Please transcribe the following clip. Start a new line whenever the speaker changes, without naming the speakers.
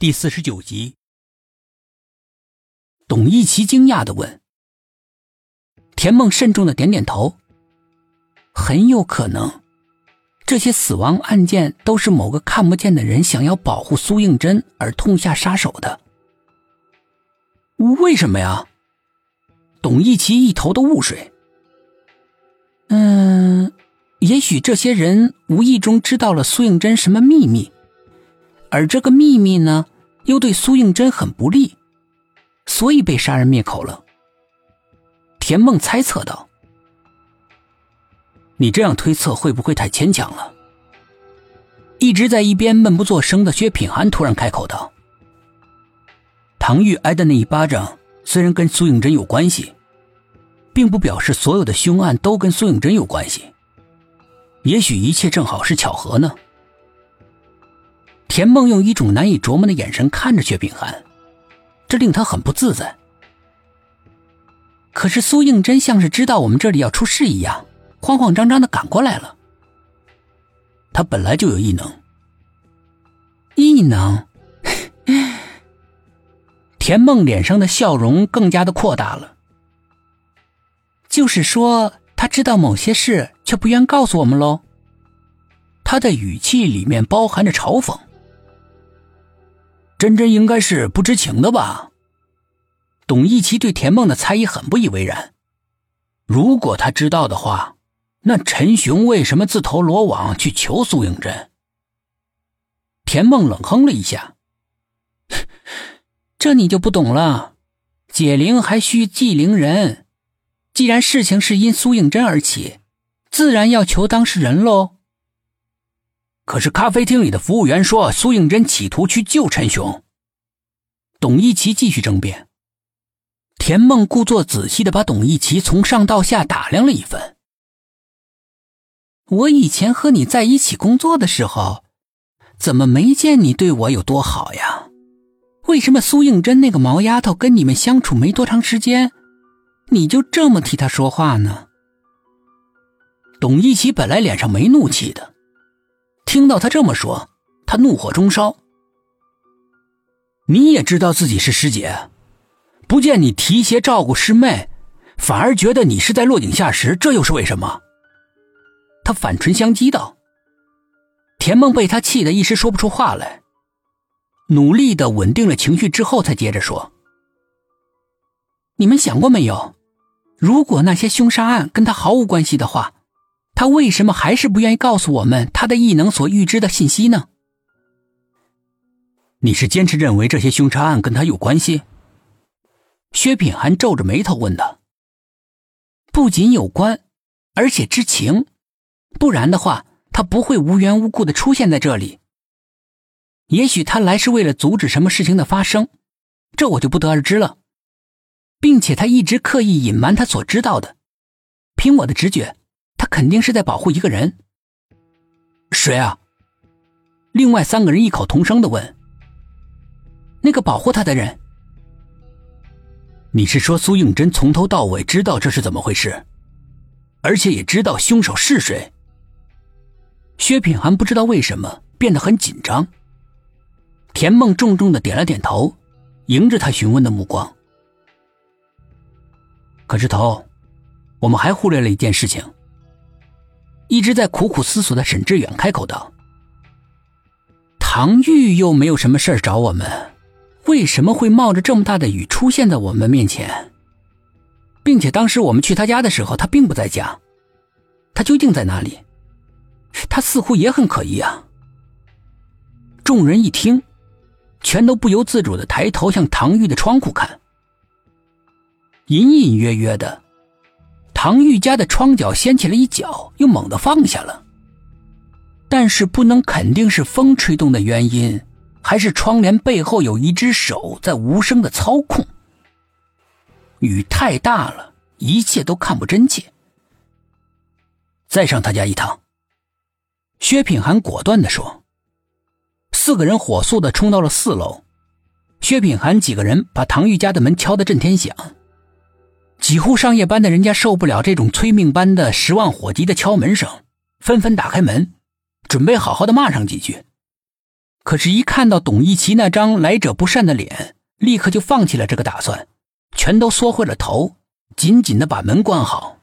第四十九集，董一奇惊讶的问：“田梦慎重的点点头，很有可能，这些死亡案件都是某个看不见的人想要保护苏应真而痛下杀手的。为什么呀？”董一奇一头的雾水。嗯，也许这些人无意中知道了苏应真什么秘密。而这个秘密呢，又对苏应真很不利，所以被杀人灭口了。田梦猜测道：“你这样推测会不会太牵强了？”一直在一边闷不作声的薛品涵突然开口道：“唐玉挨的那一巴掌虽然跟苏应真有关系，并不表示所有的凶案都跟苏应真有关系。也许一切正好是巧合呢。”田梦用一种难以琢磨的眼神看着薛品涵，这令他很不自在。可是苏应真像是知道我们这里要出事一样，慌慌张张的赶过来了。他本来就有异能，异能。田梦脸上的笑容更加的扩大了，就是说他知道某些事，却不愿告诉我们喽。他的语气里面包含着嘲讽。真真应该是不知情的吧？董一奇对田梦的猜疑很不以为然。如果他知道的话，那陈雄为什么自投罗网去求苏应真？田梦冷哼了一下：“ 这你就不懂了。解铃还需系铃人，既然事情是因苏应真而起，自然要求当事人喽。”可是咖啡厅里的服务员说，苏应真企图去救陈雄。董一奇继续争辩。田梦故作仔细的把董一奇从上到下打量了一番。我以前和你在一起工作的时候，怎么没见你对我有多好呀？为什么苏应真那个毛丫头跟你们相处没多长时间，你就这么替她说话呢？董一奇本来脸上没怒气的。听到他这么说，他怒火中烧。你也知道自己是师姐，不见你提携照顾师妹，反而觉得你是在落井下石，这又是为什么？他反唇相讥道。田梦被他气得一时说不出话来，努力的稳定了情绪之后，才接着说：“你们想过没有，如果那些凶杀案跟他毫无关系的话？”他为什么还是不愿意告诉我们他的异能所预知的信息呢？你是坚持认为这些凶杀案跟他有关系？薛品涵皱着眉头问道。不仅有关，而且知情，不然的话，他不会无缘无故的出现在这里。也许他来是为了阻止什么事情的发生，这我就不得而知了。并且他一直刻意隐瞒他所知道的，凭我的直觉。肯定是在保护一个人，谁啊？另外三个人异口同声的问：“那个保护他的人。”你是说苏应真从头到尾知道这是怎么回事，而且也知道凶手是谁？薛品涵不知道为什么变得很紧张。田梦重重的点了点头，迎着他询问的目光。可是头，我们还忽略了一件事情。一直在苦苦思索的沈志远开口道：“唐玉又没有什么事儿找我们，为什么会冒着这么大的雨出现在我们面前？并且当时我们去他家的时候，他并不在家，他究竟在哪里？他似乎也很可疑啊！”众人一听，全都不由自主的抬头向唐玉的窗户看，隐隐约约的。唐玉家的窗角掀起了一角，又猛地放下了。但是不能肯定是风吹动的原因，还是窗帘背后有一只手在无声的操控。雨太大了，一切都看不真切。再上他家一趟。薛品涵果断的说。四个人火速的冲到了四楼。薛品涵几个人把唐玉家的门敲得震天响。几乎上夜班的人家受不了这种催命般的十万火急的敲门声，纷纷打开门，准备好好的骂上几句。可是，一看到董一奇那张来者不善的脸，立刻就放弃了这个打算，全都缩回了头，紧紧的把门关好。